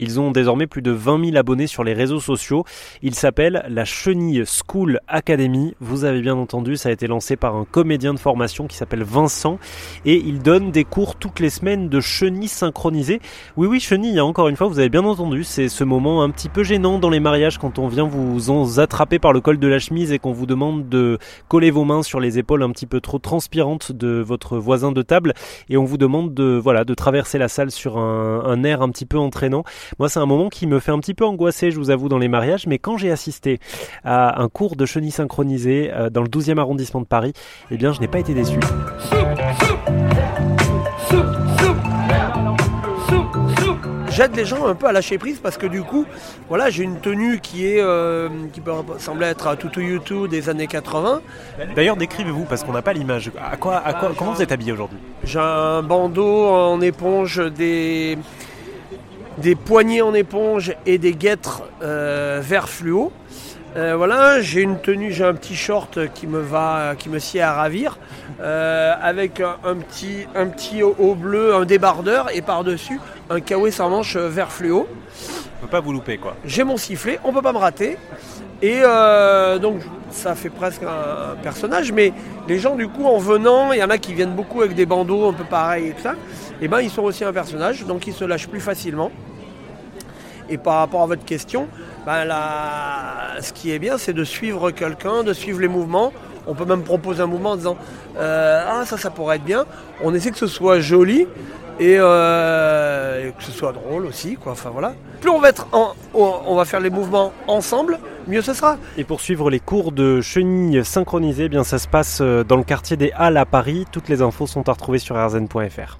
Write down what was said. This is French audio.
Ils ont désormais plus de 20 000 abonnés sur les réseaux sociaux. Il s'appelle la Chenille School Academy. Vous avez bien entendu, ça a été lancé par un comédien de formation qui s'appelle Vincent et il donne des cours toutes les semaines de chenilles synchronisées. Oui, oui, chenille, hein, encore une fois, vous avez bien entendu, c'est ce moment un petit peu gênant dans les mariages quand on vient vous en attraper par le col de la chemise et qu'on vous demande de coller vos mains sur les épaules un petit peu trop transpirantes de votre voisin de table et on vous demande de, voilà, de traverser la salle sur un air un petit peu entraînant. Moi, c'est un moment qui me fait un petit peu angoisser, je vous avoue, dans les mariages, mais quand j'ai assisté à un cours de chenille synchronisée euh, dans le 12e arrondissement de Paris, eh bien, je n'ai pas été déçu. j'aide les gens un peu à lâcher prise parce que du coup, voilà, j'ai une tenue qui est euh, qui peut sembler être à Tutu YouTube des années 80. D'ailleurs, décrivez-vous parce qu'on n'a pas l'image. À quoi, à quoi, comment vous êtes habillé aujourd'hui? J'ai un bandeau en éponge, des des poignées en éponge et des guêtres euh, vert fluo. Euh, voilà, j'ai une tenue, j'ai un petit short qui me va, qui me sied à ravir, euh, avec un, petit, un petit haut bleu, un débardeur et par-dessus un kawaii sans manche vert fluo. On peut pas vous louper quoi. J'ai mon sifflet, on peut pas me rater. Et donc ça fait presque un, personnage, mais les gens du coup en venant, il y en a qui viennent beaucoup avec des bandeaux un peu pareils et tout ça, et ben ils sont aussi un personnage, donc ils se lâchent plus facilement. Et par rapport à votre question, ben ce qui est bien, c'est de suivre quelqu'un, de suivre les mouvements. On peut même proposer un mouvement en disant euh, Ah, ça, ça pourrait être bien. On essaie que ce soit joli et, euh, que ce soit drôle aussi. Quoi. Voilà. Plus on va, être on va faire les mouvements ensemble, mieux ce sera. Et pour suivre les cours de chenilles synchronisées, eh bien ça se passe euh, dans le quartier des Halles à Paris. Toutes les infos sont à retrouver sur rzn.fr.